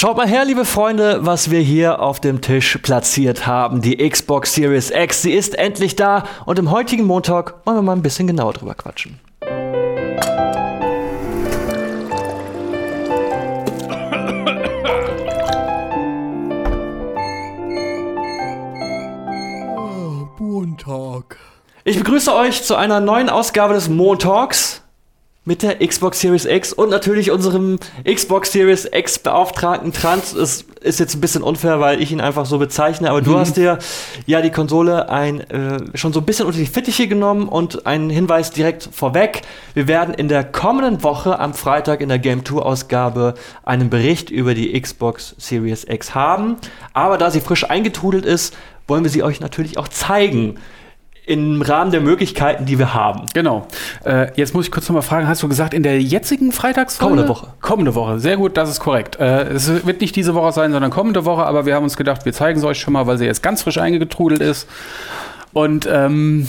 Schaut mal her, liebe Freunde, was wir hier auf dem Tisch platziert haben. Die Xbox Series X, sie ist endlich da und im heutigen Montag wollen wir mal ein bisschen genauer drüber quatschen. Montag. Ich begrüße euch zu einer neuen Ausgabe des Montalks mit der Xbox Series X und natürlich unserem Xbox Series X Beauftragten Trans. Es ist jetzt ein bisschen unfair, weil ich ihn einfach so bezeichne, aber du Mhm. hast dir ja die Konsole ein, äh, schon so ein bisschen unter die Fittiche genommen und einen Hinweis direkt vorweg. Wir werden in der kommenden Woche am Freitag in der Game 2 Ausgabe einen Bericht über die Xbox Series X haben. Aber da sie frisch eingetrudelt ist, wollen wir sie euch natürlich auch zeigen. Im Rahmen der Möglichkeiten, die wir haben. Genau. Äh, jetzt muss ich kurz nochmal fragen, hast du gesagt, in der jetzigen Freitagsfolge? Kommende Woche. Kommende Woche, sehr gut, das ist korrekt. Äh, es wird nicht diese Woche sein, sondern kommende Woche, aber wir haben uns gedacht, wir zeigen es euch schon mal, weil sie jetzt ganz frisch eingetrudelt ist. Und ähm,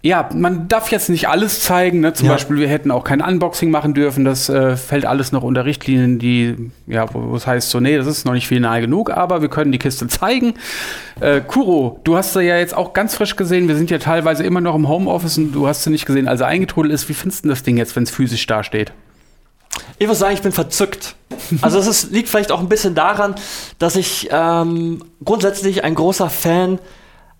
ja, man darf jetzt nicht alles zeigen. Ne? Zum Ja. Beispiel, wir hätten auch kein Unboxing machen dürfen. Das äh, fällt alles noch unter Richtlinien, die, ja, wo es heißt so, nee, das ist noch nicht final genug, aber wir können die Kiste zeigen. Äh, Kuro, du hast sie ja jetzt auch ganz frisch gesehen. Wir sind ja teilweise immer noch im Homeoffice und du hast sie nicht gesehen, als sie eingetrudelt ist. Wie findest du das Ding jetzt, wenn es physisch dasteht? Ich muss sagen, ich bin verzückt. Also es liegt vielleicht auch ein bisschen daran, dass ich ähm, grundsätzlich ein großer Fan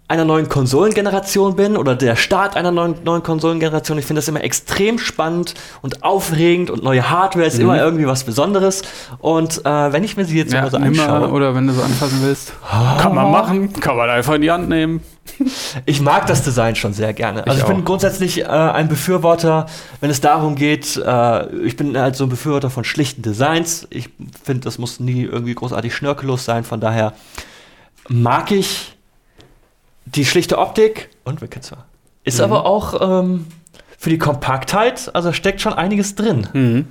einer neuen Konsolengeneration bin oder der Start einer neuen, neuen Konsolengeneration. Ich finde das immer extrem spannend und aufregend und neue Hardware ist immer irgendwie was Besonderes. Und äh, wenn ich mir sie jetzt mal so nimm mal, anschaue, oder wenn du so anfassen willst. Kann man machen, kann man einfach in die Hand nehmen. Ich mag das Design schon sehr gerne. Also ich, Ich bin grundsätzlich äh, ein Befürworter, wenn es darum geht, äh, ich bin halt so ein Befürworter von schlichten Designs. Ich finde, das muss nie irgendwie großartig schnörkellos sein. Von daher mag ich die schlichte Optik und wir zwar. Ist aber auch ähm, für die Kompaktheit, also steckt schon einiges drin. Mhm.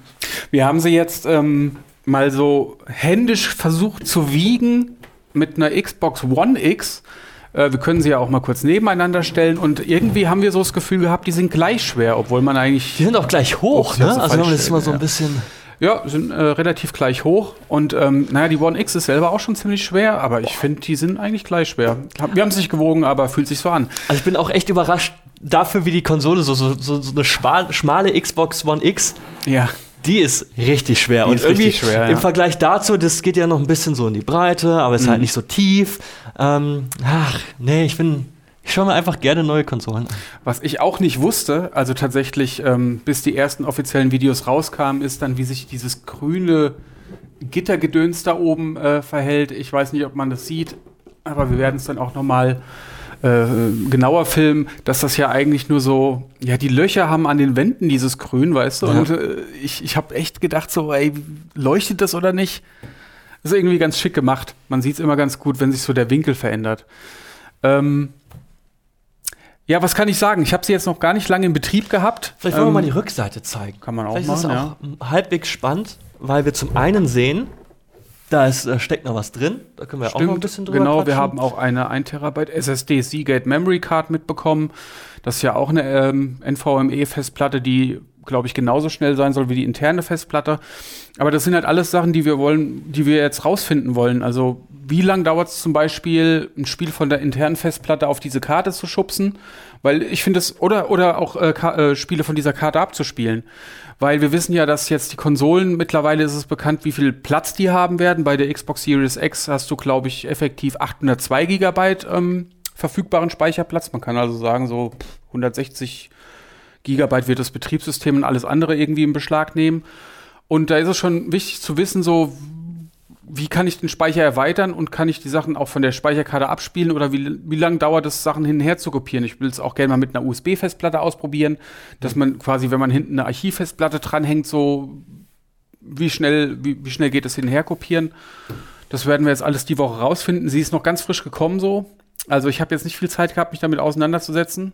Wir haben sie jetzt ähm, mal so händisch versucht zu wiegen mit einer Xbox One X. Äh, wir können sie ja auch mal kurz nebeneinander stellen und irgendwie haben wir so das Gefühl gehabt, die sind gleich schwer, obwohl man eigentlich Die sind auch gleich hoch, ne? so Also wenn man das mal so ein bisschen. ja sind äh, relativ gleich hoch und ähm, naja, die One X ist selber auch schon ziemlich schwer, aber ich finde, die sind eigentlich gleich schwer. Wir haben es nicht gewogen, aber fühlt sich so an. Also ich bin auch echt überrascht dafür, wie die Konsole so, so, so, eine schmal, schmale Xbox One X Ja. Die ist richtig schwer. Die und irgendwie richtig schwer, im ja. Vergleich dazu, das geht ja noch ein bisschen so in die Breite, aber ist Mhm. halt nicht so tief. Ähm, ach, nee, ich bin. Ich schaue mir einfach gerne neue Konsolen an. Was ich auch nicht wusste, also tatsächlich, ähm, bis die ersten offiziellen Videos rauskamen, ist dann, wie sich dieses grüne Gittergedöns da oben äh, verhält. Ich weiß nicht, ob man das sieht, aber wir werden es dann auch noch mal äh, genauer filmen, dass das ja eigentlich nur so, ja, die Löcher haben an den Wänden dieses Grün, weißt du? Ja. Und äh, ich, ich habe echt gedacht, so, ey, leuchtet das oder nicht? Ist irgendwie ganz schick gemacht. Man sieht es immer ganz gut, wenn sich so der Winkel verändert. Ähm, ja, was kann ich sagen? Ich habe sie jetzt noch gar nicht lange in Betrieb gehabt. Vielleicht wollen wir Ähm, mal die Rückseite zeigen. kann man auch Vielleicht machen, ist es auch halbwegs spannend, weil wir zum einen sehen, da, ist, da steckt noch was drin. Da können wir auch noch ein bisschen drüber Genau, wir quatschen. haben auch eine 1 Terabyte SSD Seagate Memory Card mitbekommen. Das ist ja auch eine ähm, NVMe-Festplatte, die, glaube ich, genauso schnell sein soll wie die interne Festplatte. Aber das sind halt alles Sachen, die wir wollen, die wir jetzt rausfinden wollen. Also, wie lange dauert es zum Beispiel, ein Spiel von der internen Festplatte auf diese Karte zu schubsen? Weil ich finde es, oder, oder auch äh, äh, Spiele von dieser Karte abzuspielen. Weil wir wissen ja, dass jetzt die Konsolen, mittlerweile ist es bekannt, wie viel Platz die haben werden. Bei der Xbox Series X hast du, glaube ich, effektiv 802 Gigabyte ähm, verfügbaren Speicherplatz. Man kann also sagen, so pff, 160 Gigabyte wird das Betriebssystem und alles andere irgendwie in Beschlag nehmen. Und da ist es schon wichtig zu wissen, so wie kann ich den Speicher erweitern und kann ich die Sachen auch von der Speicherkarte abspielen oder wie, wie lange dauert es, Sachen hin und her zu kopieren? Ich will es auch gerne mal mit einer USB-Festplatte ausprobieren, dass man quasi, wenn man hinten eine Archivfestplatte dranhängt, so wie schnell, wie, wie schnell geht es hin und her kopieren. Das werden wir jetzt alles die Woche rausfinden. Sie ist noch ganz frisch gekommen so. Also ich habe jetzt nicht viel Zeit gehabt, mich damit auseinanderzusetzen.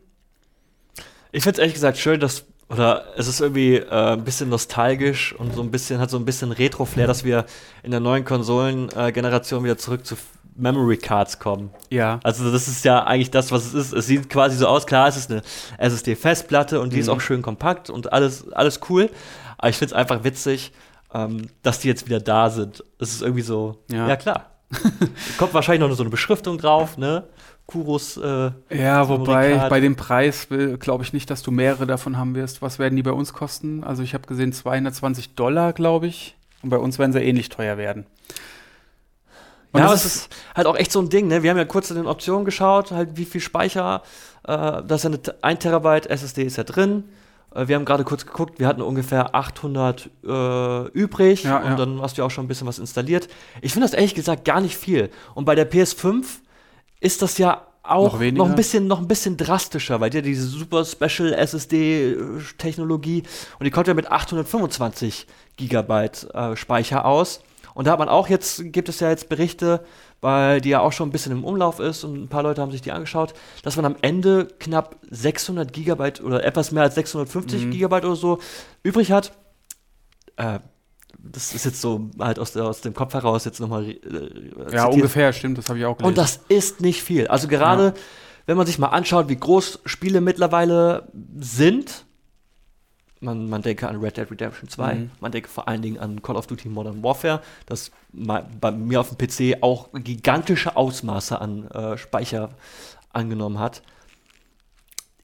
Ich finde es ehrlich gesagt schön, dass, oder es ist irgendwie äh, ein bisschen nostalgisch und so ein bisschen, hat so ein bisschen Retro-Flair, dass wir in der neuen Konsolengeneration wieder zurück zu Memory Cards kommen. Ja. Also das ist ja eigentlich das, was es ist. Es sieht quasi so aus, klar, es ist eine SSD-Festplatte und die ist Mhm. auch schön kompakt und alles, alles cool. Aber ich finde es einfach witzig, ähm, dass die jetzt wieder da sind. Das ist irgendwie so, Ja. ja, klar. Kommt wahrscheinlich noch so eine Beschriftung drauf, ne? Kuros. Äh, Ja, wobei bei dem Preis glaube ich nicht, dass du mehrere davon haben wirst. Was werden die bei uns kosten? Also ich habe gesehen 220 Dollar, glaube ich. Und bei uns werden sie ähnlich teuer werden. Und ja, aber das es ist halt auch echt so ein Ding, ne? Wir haben ja kurz in den Optionen geschaut, halt wie viel Speicher, äh, das ist ja eine T- 1 Terabyte SSD ist ja drin. Äh, wir haben gerade kurz geguckt, wir hatten ungefähr 800 äh, übrig Ja, und ja. dann hast du ja auch schon ein bisschen was installiert. Ich finde das ehrlich gesagt gar nicht viel. Und bei der PS5 ist das ja auch Noch noch, ein bisschen noch ein bisschen drastischer, weil die hat diese super Special SSD Technologie und die kommt ja mit 825 Gigabyte äh, Speicher aus. Und da hat man auch jetzt, gibt es ja jetzt Berichte, weil die ja auch schon ein bisschen im Umlauf ist und ein paar Leute haben sich die angeschaut, dass man am Ende knapp 600 Gigabyte oder etwas mehr als 650 Mhm. Gigabyte oder so übrig hat. Äh, das ist jetzt so halt aus, der, aus dem Kopf heraus jetzt nochmal äh, Ja, ungefähr, stimmt, das habe ich auch gelesen. Und das ist nicht viel. Also gerade, Ja. wenn man sich mal anschaut, wie groß Spiele mittlerweile sind, man, man denke an Red Dead Redemption 2, Mhm. man denke vor allen Dingen an Call of Duty Modern Warfare, das bei mir auf dem PC auch gigantische Ausmaße an äh, Speicher angenommen hat.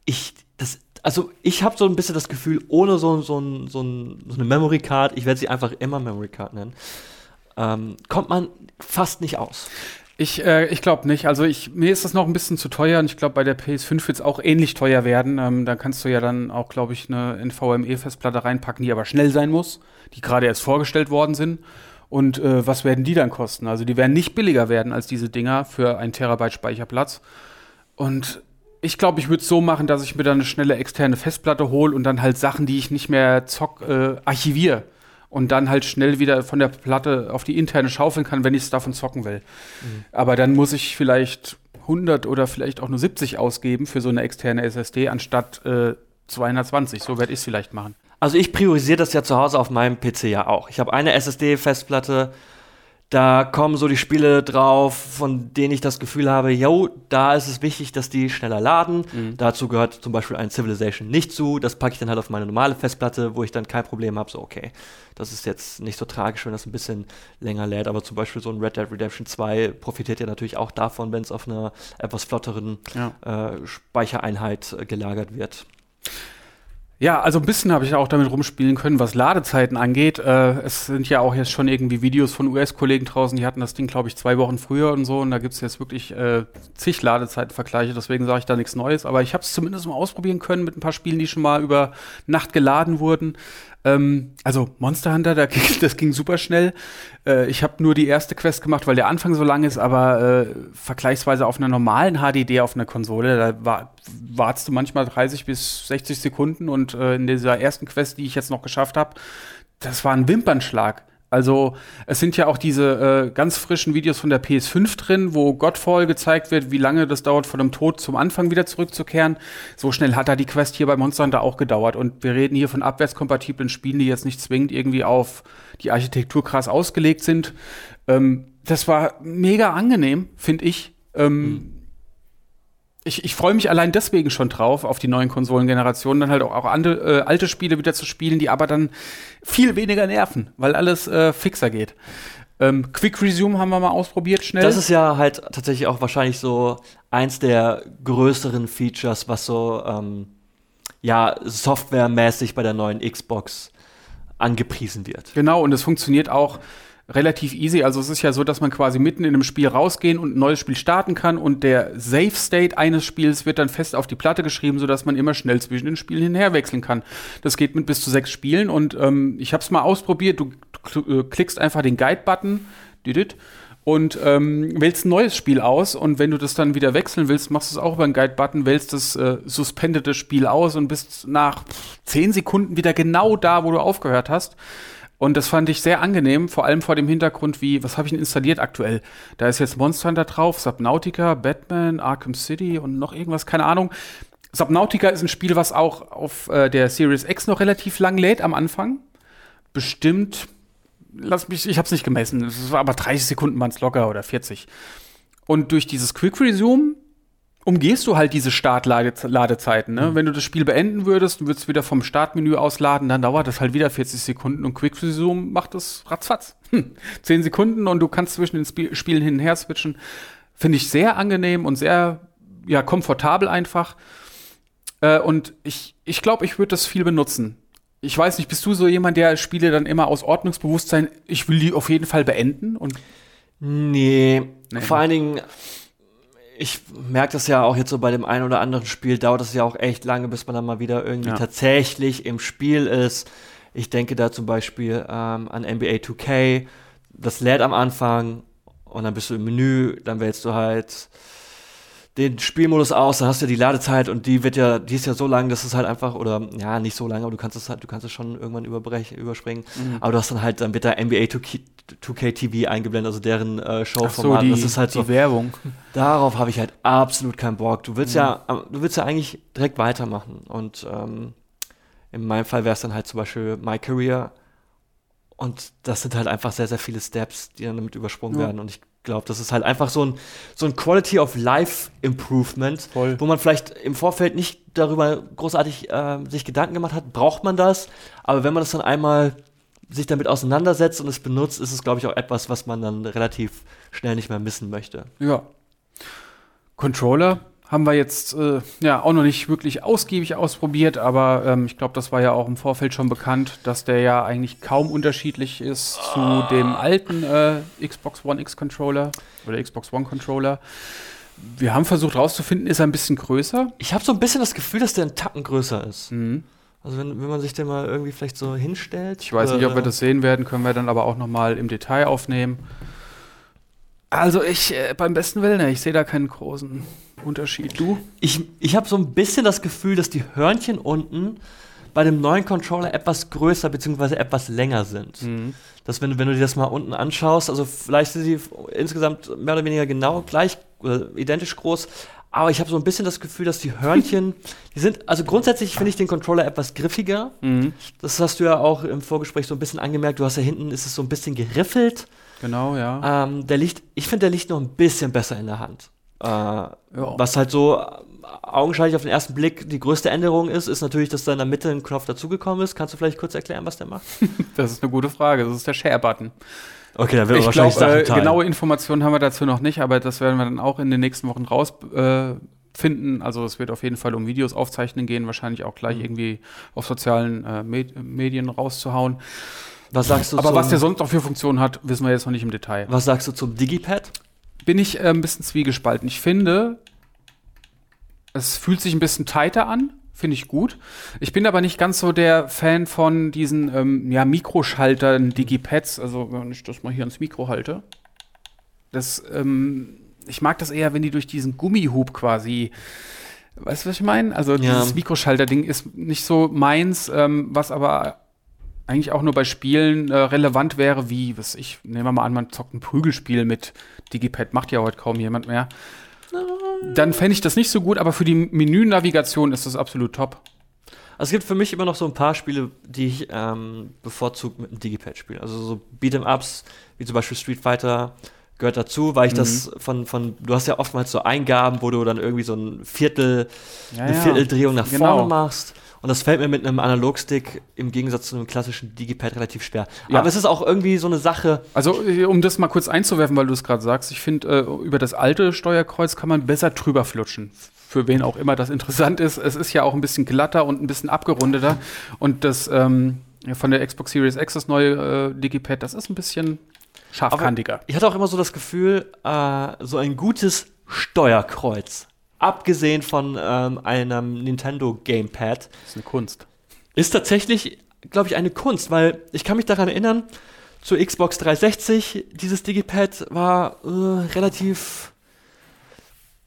Ich, das, also ich habe so ein bisschen das Gefühl, ohne so, so, so, so eine Memory Card, ich werde sie einfach immer Memory Card nennen, ähm, kommt man fast nicht aus. Ich, äh, ich glaube nicht. Also ich, mir ist das noch ein bisschen zu teuer und ich glaube, bei der PS5 wird es auch ähnlich teuer werden. Ähm, da kannst du ja dann auch, glaube ich, eine NVMe-Festplatte reinpacken, die aber schnell sein muss, die gerade erst vorgestellt worden sind. Und äh, was werden die dann kosten? Also die werden nicht billiger werden als diese Dinger für ein Terabyte Speicherplatz. Und ich glaube, ich würde es so machen, dass ich mir dann eine schnelle externe Festplatte hole und dann halt Sachen, die ich nicht mehr zock, äh, archiviere. Und dann halt schnell wieder von der Platte auf die interne schaufeln kann, wenn ich es davon zocken will. Aber dann muss ich vielleicht 100 oder vielleicht auch nur 70 ausgeben für so eine externe SSD anstatt äh, 220. So werde ich es vielleicht machen. Also ich priorisiere das ja zu Hause auf meinem PC ja auch. Ich habe eine SSD-Festplatte, da kommen so die Spiele drauf, von denen ich das Gefühl habe, yo, da ist es wichtig, dass die schneller laden. Dazu gehört zum Beispiel ein Civilization nicht zu. Das packe ich dann halt auf meine normale Festplatte, wo ich dann kein Problem habe. So, okay, das ist jetzt nicht so tragisch, wenn das ein bisschen länger lädt. Aber zum Beispiel so ein Red Dead Redemption 2 profitiert ja natürlich auch davon, wenn es auf einer etwas flotteren Ja. äh, Speichereinheit äh, gelagert wird. Ja, also ein bisschen habe ich auch damit rumspielen können, was Ladezeiten angeht. Äh, es sind ja auch jetzt schon irgendwie Videos von US-Kollegen draußen, die hatten das Ding, glaube ich, zwei Wochen früher und so. Und da gibt es jetzt wirklich äh, zig Ladezeitenvergleiche, deswegen sage ich da nichts Neues. Aber ich habe es zumindest mal ausprobieren können mit ein paar Spielen, die schon mal über Nacht geladen wurden. Ähm, also Monster Hunter, da das ging super schnell. Äh, ich habe nur die erste Quest gemacht, weil der Anfang so lang ist, aber äh, vergleichsweise auf einer normalen HDD auf einer Konsole, da war, wartest du manchmal 30 bis 60 Sekunden und äh, in dieser ersten Quest, die ich jetzt noch geschafft habe, das war ein Wimpernschlag. Also es sind ja auch diese äh, ganz frischen Videos von der PS5 drin, wo Godfall gezeigt wird, wie lange das dauert, von dem Tod zum Anfang wieder zurückzukehren. So schnell hat da die Quest hier bei Monster Hunter auch gedauert. Und wir reden hier von abwärtskompatiblen Spielen, die jetzt nicht zwingend irgendwie auf die Architektur krass ausgelegt sind. Ähm, das war mega angenehm, finde ich. Ähm, ich, ich freue mich allein deswegen schon drauf, auf die neuen Konsolengenerationen, dann halt auch, auch andere, äh, alte Spiele wieder zu spielen, die aber dann viel weniger nerven, weil alles äh, fixer geht. Ähm, Quick Resume haben wir mal ausprobiert, schnell. Das ist ja halt tatsächlich auch wahrscheinlich so eins der größeren Features, was so ähm, ja softwaremäßig bei der neuen Xbox angepriesen wird. Genau, und es funktioniert auch relativ easy. Also es ist ja so, dass man quasi mitten in einem Spiel rausgehen und ein neues Spiel starten kann und der Save State eines Spiels wird dann fest auf die Platte geschrieben, sodass man immer schnell zwischen den Spielen hinher wechseln kann. Das geht mit bis zu sechs Spielen und ähm, ich habe es mal ausprobiert. Du äh, klickst einfach den Guide-Button und ähm, wählst ein neues Spiel aus und wenn du das dann wieder wechseln willst, machst du es auch über den Guide-Button, wählst das äh, suspendete Spiel aus und bist nach zehn Sekunden wieder genau da, wo du aufgehört hast. Und das fand ich sehr angenehm, vor allem vor dem Hintergrund, wie, was habe ich denn installiert aktuell? Da ist jetzt Monster Hunter drauf, Subnautica, Batman, Arkham City und noch irgendwas, keine Ahnung. Subnautica ist ein Spiel, was auch auf äh, der Series X noch relativ lang lädt am Anfang. Bestimmt, lass mich, ich habe es nicht gemessen, aber 30 Sekunden waren es locker oder 40. Und durch dieses Quick Resume umgehst du halt diese Startladezeiten. Ne? Mhm. Wenn du das Spiel beenden würdest und würdest wieder vom Startmenü ausladen, dann dauert das halt wieder 40 Sekunden und Quick Resume macht das ratzfatz. Hm. 10 Sekunden und du kannst zwischen den Sp Spielen hin und her switchen. Finde ich sehr angenehm und sehr ja, komfortabel einfach. Äh, und ich glaube, ich, glaub, ich würde das viel benutzen. Ich weiß nicht, bist du so jemand, der Spiele dann immer aus Ordnungsbewusstsein, ich will die auf jeden Fall beenden? Und nee, nee. vor allen Dingen ich merke das ja auch jetzt so bei dem einen oder anderen Spiel, dauert es ja auch echt lange, bis man dann mal wieder irgendwie ja. tatsächlich im Spiel ist. Ich denke da zum Beispiel ähm, an NBA 2K. Das lädt am Anfang und dann bist du im Menü, dann wählst du halt den Spielmodus aus, dann hast du ja die Ladezeit und die wird ja, die ist ja so lang, dass es halt einfach, oder ja, nicht so lange, aber du kannst es halt, du kannst es schon irgendwann überbrechen, überspringen. Mhm. Aber du hast dann halt, dann wird da NBA 2K, 2K TV eingeblendet, also deren äh, Showformat. So, das ist halt so. Werbung. Darauf habe ich halt absolut keinen Bock. Du willst mhm. ja, du willst ja eigentlich direkt weitermachen. Und ähm, in meinem Fall wäre es dann halt zum Beispiel My Career. Und das sind halt einfach sehr, sehr viele Steps, die dann damit übersprungen ja. werden. Und ich glaube, das ist halt einfach so ein, so ein Quality of Life Improvement, Voll. wo man vielleicht im Vorfeld nicht darüber großartig äh, sich Gedanken gemacht hat, braucht man das. Aber wenn man das dann einmal sich damit auseinandersetzt und es benutzt, ist es, glaube ich, auch etwas, was man dann relativ schnell nicht mehr missen möchte. Ja. Controller haben wir jetzt äh, ja auch noch nicht wirklich ausgiebig ausprobiert, aber ähm, ich glaube, das war ja auch im Vorfeld schon bekannt, dass der ja eigentlich kaum unterschiedlich ist zu dem alten äh, Xbox One X Controller oder Xbox One Controller. Wir haben versucht herauszufinden, ist er ein bisschen größer? Ich habe so ein bisschen das Gefühl, dass der ein Tacken größer ist. Mhm. Also wenn, wenn man sich den mal irgendwie vielleicht so hinstellt. Ich weiß nicht, ob wir das sehen werden, können wir dann aber auch noch mal im Detail aufnehmen. Also ich, äh, beim besten Willen, ich sehe da keinen großen Unterschied. Du? Ich, ich habe so ein bisschen das Gefühl, dass die Hörnchen unten bei dem neuen Controller etwas größer bzw. etwas länger sind. Mhm. Dass wenn, wenn du dir das mal unten anschaust, also vielleicht sind sie insgesamt mehr oder weniger genau gleich, äh, identisch groß, aber ich habe so ein bisschen das Gefühl, dass die Hörnchen, die sind, also grundsätzlich finde ich den Controller etwas griffiger. Mhm. Das hast du ja auch im Vorgespräch so ein bisschen angemerkt. Du hast ja hinten, ist es so ein bisschen geriffelt. Genau, ja. Ähm, der liegt, ich finde, der liegt noch ein bisschen besser in der Hand. Äh, was halt so augenscheinlich auf den ersten Blick die größte Änderung ist, ist natürlich, dass da in der Mitte ein Knopf dazugekommen ist. Kannst du vielleicht kurz erklären, was der macht? das ist eine gute Frage. Das ist der Share-Button. Okay, dann wird ich wahrscheinlich glaub, Sachen äh, Genaue Informationen haben wir dazu noch nicht, aber das werden wir dann auch in den nächsten Wochen rausfinden. Äh, also es wird auf jeden Fall um Videos aufzeichnen gehen, wahrscheinlich auch gleich mhm. irgendwie auf sozialen äh, Med Medien rauszuhauen. Was sagst du Aber was der sonst noch für Funktionen hat, wissen wir jetzt noch nicht im Detail. Was sagst du zum Digipad? Bin ich äh, ein bisschen zwiegespalten. Ich finde, es fühlt sich ein bisschen tighter an, finde ich gut. Ich bin aber nicht ganz so der Fan von diesen ähm, ja, Mikroschaltern, Digipads, also wenn ich das mal hier ans Mikro halte. Das, ähm, ich mag das eher, wenn die durch diesen Gummihub quasi Weißt du, was ich meine? Also ja. dieses Mikroschalter-Ding ist nicht so meins, ähm, was aber eigentlich auch nur bei Spielen äh, relevant wäre, wie, was ich, nehmen wir mal an, man zockt ein Prügelspiel mit Digipad, macht ja heute kaum jemand mehr. Dann fände ich das nicht so gut, aber für die Menünavigation ist das absolut top. Also es gibt für mich immer noch so ein paar Spiele, die ich ähm, bevorzugt mit einem Digipad spiele. Also so Beat'em-Ups, wie zum Beispiel Street Fighter, gehört dazu, weil ich mhm. das von, von, du hast ja oftmals so Eingaben, wo du dann irgendwie so ein Viertel, ja, eine Vierteldrehung nach genau. vorne machst. Und das fällt mir mit einem Analogstick im Gegensatz zu einem klassischen Digipad relativ schwer. Ja. Aber es ist auch irgendwie so eine Sache. Also, äh, um das mal kurz einzuwerfen, weil du es gerade sagst, ich finde, äh, über das alte Steuerkreuz kann man besser drüber flutschen. Für wen auch immer das interessant ist. Es ist ja auch ein bisschen glatter und ein bisschen abgerundeter. Und das ähm, von der Xbox Series X, das neue äh, Digipad, das ist ein bisschen scharfkantiger. Aber ich hatte auch immer so das Gefühl, äh, so ein gutes Steuerkreuz abgesehen von ähm, einem Nintendo Gamepad. Das ist eine Kunst. Ist tatsächlich, glaube ich, eine Kunst, weil ich kann mich daran erinnern, zur Xbox 360, dieses Digipad war äh, relativ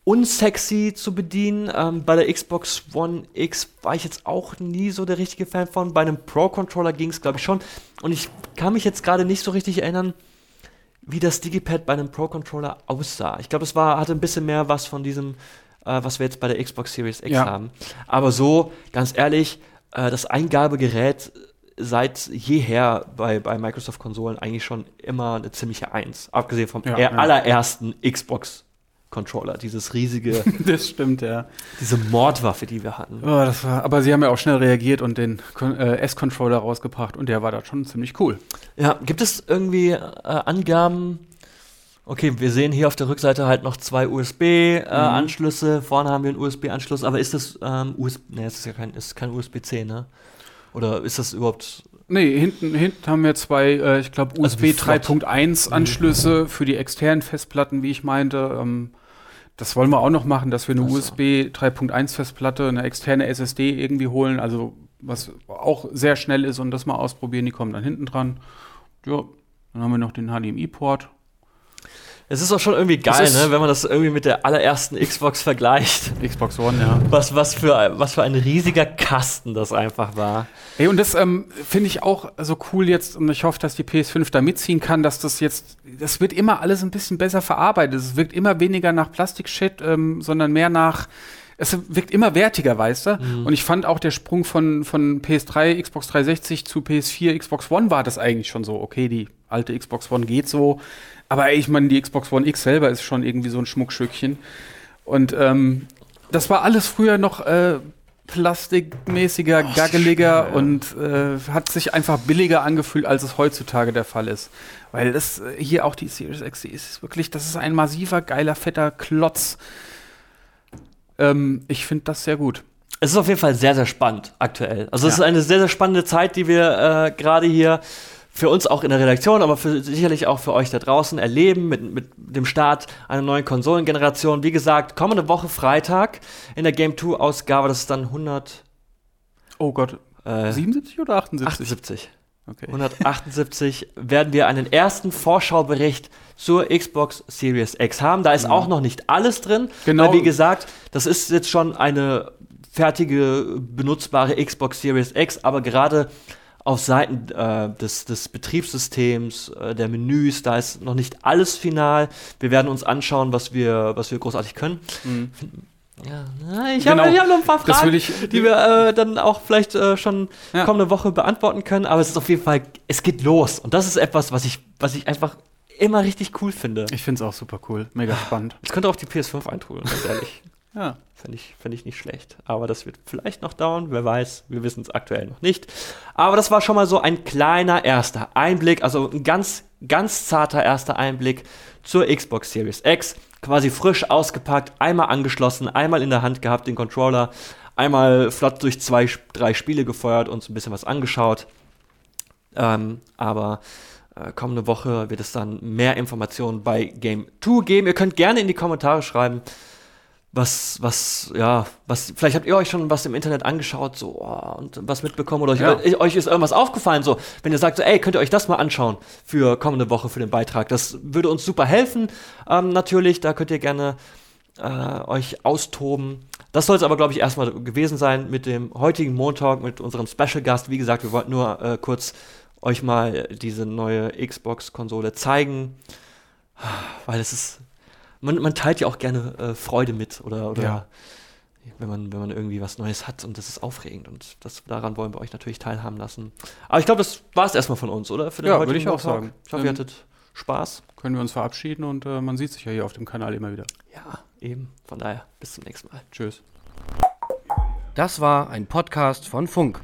unsexy zu bedienen. Ähm, bei der Xbox One X war ich jetzt auch nie so der richtige Fan von. Bei einem Pro-Controller ging es, glaube ich, schon. Und ich kann mich jetzt gerade nicht so richtig erinnern, wie das Digipad bei einem Pro-Controller aussah. Ich glaube, es war, hatte ein bisschen mehr was von diesem äh, was wir jetzt bei der Xbox Series X ja. haben. Aber so, ganz ehrlich, äh, das Eingabegerät seit jeher bei, bei Microsoft-Konsolen eigentlich schon immer eine ziemliche Eins. Abgesehen vom ja, ja. allerersten Xbox Controller, dieses riesige, Das stimmt, ja. diese Mordwaffe, die wir hatten. Oh, das war, aber sie haben ja auch schnell reagiert und den äh, S-Controller rausgebracht und der war da schon ziemlich cool. Ja, gibt es irgendwie äh, Angaben? Okay, wir sehen hier auf der Rückseite halt noch zwei USB-Anschlüsse. Vorne haben wir einen USB-Anschluss, aber ist das ähm, USB? Nee, es ist ja kein, ist kein USB-C, ne? Oder ist das überhaupt? Nee, hinten, hinten haben wir zwei, äh, ich glaube, Also USB flott. 3.1 Anschlüsse für die externen Festplatten, wie ich meinte. Ähm, das wollen wir auch noch machen, dass wir eine Ach so. USB 3.1 Festplatte, eine externe SSD irgendwie holen, also was auch sehr schnell ist und das mal ausprobieren. Die kommen dann hinten dran. Ja, dann haben wir noch den HDMI-Port. Es ist auch schon irgendwie geil, ne? Wenn man das irgendwie mit der allerersten Xbox vergleicht. Xbox One, ja. Was, was, für, ein- was für ein riesiger Kasten das einfach war. Ey, und das ähm, finde ich auch so cool jetzt und ich hoffe, dass die PS5 da mitziehen kann, dass das jetzt, das wird immer alles ein bisschen besser verarbeitet. Es wirkt immer weniger nach Plastikshit, ähm, sondern mehr nach, es wirkt immer wertiger, weißt du? Und ich fand auch der Sprung von, von PS3, Xbox 360 zu PS4, Xbox One war das eigentlich schon so. Okay, die alte Xbox One geht so, aber ich meine, die Xbox One X selber ist schon irgendwie so ein Schmuckstückchen. Und ähm, das war alles früher noch äh, plastikmäßiger, gaggeliger schön, und äh, hat sich einfach billiger angefühlt, als es heutzutage der Fall ist. Weil das äh, hier auch die Series X, die ist wirklich, das ist ein massiver, geiler, fetter Klotz. Ähm, ich finde das sehr gut. Es ist auf jeden Fall sehr, sehr spannend aktuell. Also es Ja. ist eine sehr, sehr spannende Zeit, die wir äh, gerade hier für uns auch in der Redaktion, aber für, sicherlich auch für euch da draußen erleben mit, mit dem Start einer neuen Konsolengeneration. Wie gesagt, kommende Woche Freitag in der Game 2 Ausgabe, das ist dann 100, Oh Gott, äh, 77 oder 78? 78. Okay. 178 werden wir einen ersten Vorschaubericht zur Xbox Series X haben. Da ist auch noch nicht alles drin. Genau. Weil, wie gesagt, das ist jetzt schon eine fertige, benutzbare Xbox Series X, aber gerade auf Seiten äh, des, des Betriebssystems, äh, der Menüs, da ist noch nicht alles final. Wir werden uns anschauen, was wir, was wir großartig können. Mhm. Ja, ich Genau. habe hab noch ein paar Das Fragen, will ich- die wir äh, dann auch vielleicht äh, schon Ja. kommende Woche beantworten können. Aber es ist auf jeden Fall, es geht los. Und das ist etwas, was ich, was ich einfach immer richtig cool finde. Ich finde es auch super cool, mega spannend. Es könnte auch die PS5 eintrudeln, ganz ehrlich. Ja. Fände ich, fänd ich nicht schlecht. Aber das wird vielleicht noch dauern, wer weiß. Wir wissen es aktuell noch nicht. Aber das war schon mal so ein kleiner erster Einblick, also ein ganz, ganz zarter erster Einblick zur Xbox Series X. Quasi frisch ausgepackt, einmal angeschlossen, einmal in der Hand gehabt, den Controller, einmal flott durch zwei, drei Spiele gefeuert und so ein bisschen was angeschaut. Ähm, aber äh, kommende Woche wird es dann mehr Informationen bei Game 2 geben. Ihr könnt gerne in die Kommentare schreiben, was, was, ja, was, vielleicht habt ihr euch schon was im Internet angeschaut, so, oh, und was mitbekommen oder euch, Ja. euch ist irgendwas aufgefallen, so, wenn ihr sagt, so, ey, könnt ihr euch das mal anschauen für kommende Woche für den Beitrag. Das würde uns super helfen, ähm, natürlich, da könnt ihr gerne äh, euch austoben. Das soll es aber, glaube ich, erstmal gewesen sein mit dem heutigen Montag, mit unserem Special Gast. Wie gesagt, wir wollten nur äh, kurz euch mal diese neue Xbox-Konsole zeigen, weil es ist, man, man teilt ja auch gerne äh, Freude mit oder, oder Ja. wenn, man, wenn man irgendwie was Neues hat und das ist aufregend und das, daran wollen wir euch natürlich teilhaben lassen. Aber ich glaube, das war es erstmal von uns, oder? Für Ja, heutigen würde ich auch Montag. sagen. Ich hoffe, ihr Ähm, hattet Spaß. Können wir uns verabschieden und äh, man sieht sich ja hier auf dem Kanal immer wieder. Ja, eben. Von daher, bis zum nächsten Mal. Tschüss. Das war ein Podcast von Funk.